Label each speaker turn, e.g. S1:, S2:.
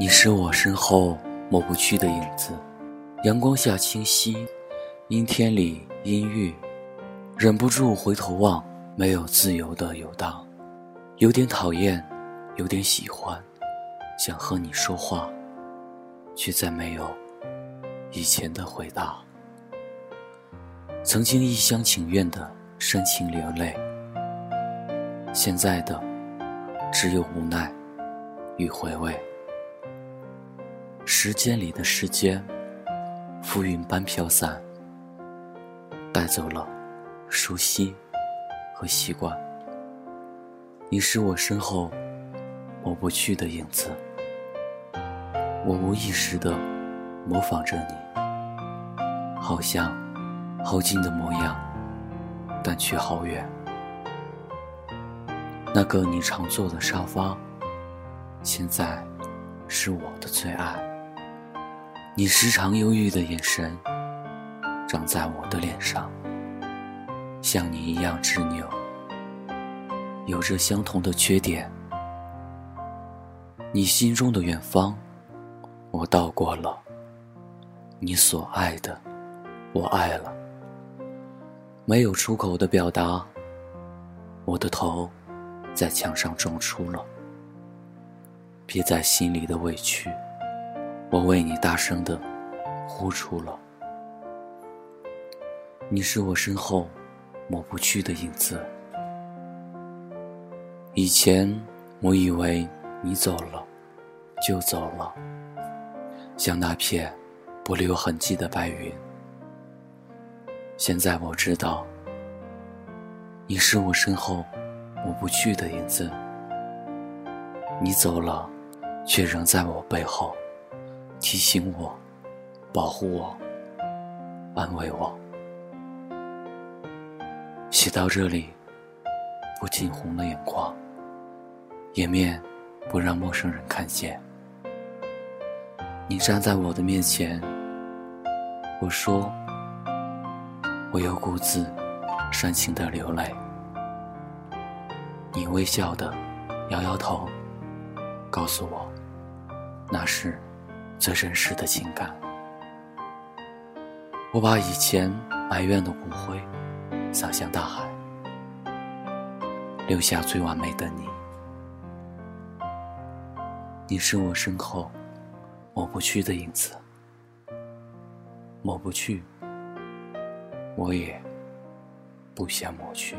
S1: 你是我身后抹不去的影子，阳光下清晰，阴天里阴郁，忍不住回头望，没有自由的游荡，有点讨厌，有点喜欢，想和你说话，却再没有以前的回答。曾经一厢情愿的深情流泪，现在的只有无奈与回味。时间里的时间，浮云般飘散，带走了熟悉和习惯。你是我身后抹不去的影子，我无意识的模仿着你，好像好近的模样，但却好远。那个你常坐的沙发，现在是我的最爱。你时常忧郁的眼神，长在我的脸上，像你一样执拗，有着相同的缺点。你心中的远方，我到过了；你所爱的，我爱了。没有出口的表达，我的头在墙上撞出了，憋在心里的委屈。我为你大声的呼出了，你是我身后抹不去的影子。以前我以为你走了就走了，像那片不留痕迹的白云。现在我知道，你是我身后抹不去的影子。你走了，却仍在我背后。提醒我，保护我，安慰我。写到这里，不禁红了眼眶，掩面不让陌生人看见。你站在我的面前，我说，我又故自煽情的流泪。你微笑的摇摇头，告诉我，那是。最真实的情感，我把以前埋怨的骨灰撒向大海，留下最完美的你。你是我身后抹不去的影子，抹不去，我也不想抹去。